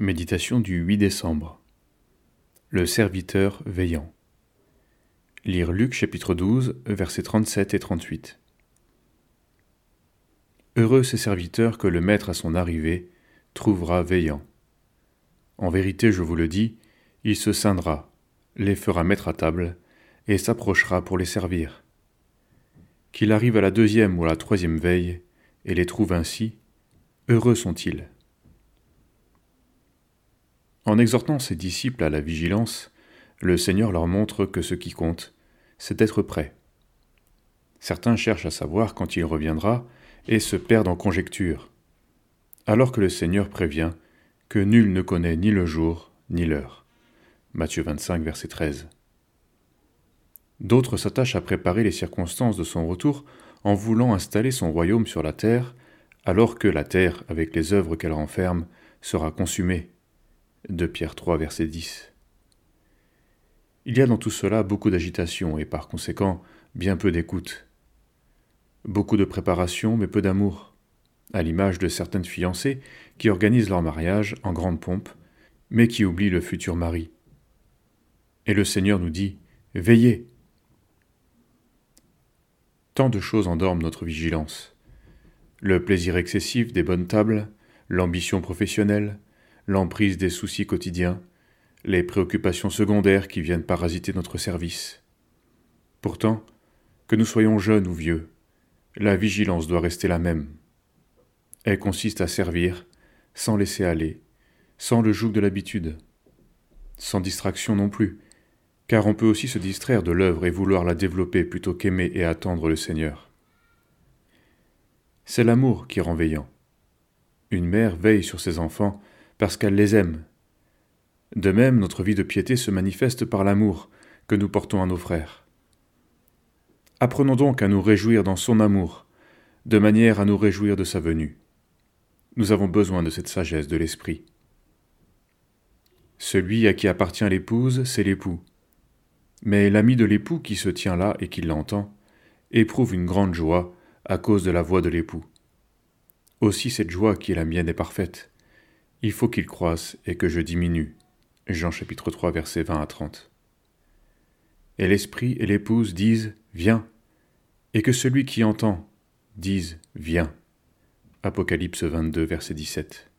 Méditation du 8 décembre. Le serviteur veillant. Lire Luc chapitre 12, versets 37 et 38. Heureux ces serviteurs que le Maître à son arrivée trouvera veillant. En vérité, je vous le dis, il se scindra, les fera mettre à table, et s'approchera pour les servir. Qu'il arrive à la deuxième ou à la troisième veille, et les trouve ainsi, heureux sont-ils. En exhortant ses disciples à la vigilance, le Seigneur leur montre que ce qui compte, c'est d'être prêt. Certains cherchent à savoir quand il reviendra et se perdent en conjectures, alors que le Seigneur prévient que nul ne connaît ni le jour ni l'heure. Matthieu 25, verset 13. D'autres s'attachent à préparer les circonstances de son retour en voulant installer son royaume sur la terre, alors que la terre, avec les œuvres qu'elle renferme, sera consumée de Pierre 3, verset 10. Il y a dans tout cela beaucoup d'agitation et par conséquent bien peu d'écoute. Beaucoup de préparation mais peu d'amour, à l'image de certaines fiancées qui organisent leur mariage en grande pompe, mais qui oublient le futur mari. Et le Seigneur nous dit Veillez Tant de choses endorment notre vigilance. Le plaisir excessif des bonnes tables, l'ambition professionnelle, l'emprise des soucis quotidiens, les préoccupations secondaires qui viennent parasiter notre service. Pourtant, que nous soyons jeunes ou vieux, la vigilance doit rester la même. Elle consiste à servir, sans laisser aller, sans le joug de l'habitude, sans distraction non plus, car on peut aussi se distraire de l'œuvre et vouloir la développer plutôt qu'aimer et attendre le Seigneur. C'est l'amour qui rend veillant. Une mère veille sur ses enfants parce qu'elle les aime. De même, notre vie de piété se manifeste par l'amour que nous portons à nos frères. Apprenons donc à nous réjouir dans son amour, de manière à nous réjouir de sa venue. Nous avons besoin de cette sagesse de l'esprit. Celui à qui appartient l'épouse, c'est l'époux. Mais l'ami de l'époux qui se tient là et qui l'entend, éprouve une grande joie à cause de la voix de l'époux. Aussi cette joie qui est la mienne est parfaite, il faut qu'il croisse et que je diminue. Jean chapitre 3 versets 20 à 30. Et l'esprit et l'épouse disent Viens, et que celui qui entend dise Viens. Apocalypse 22 verset 17.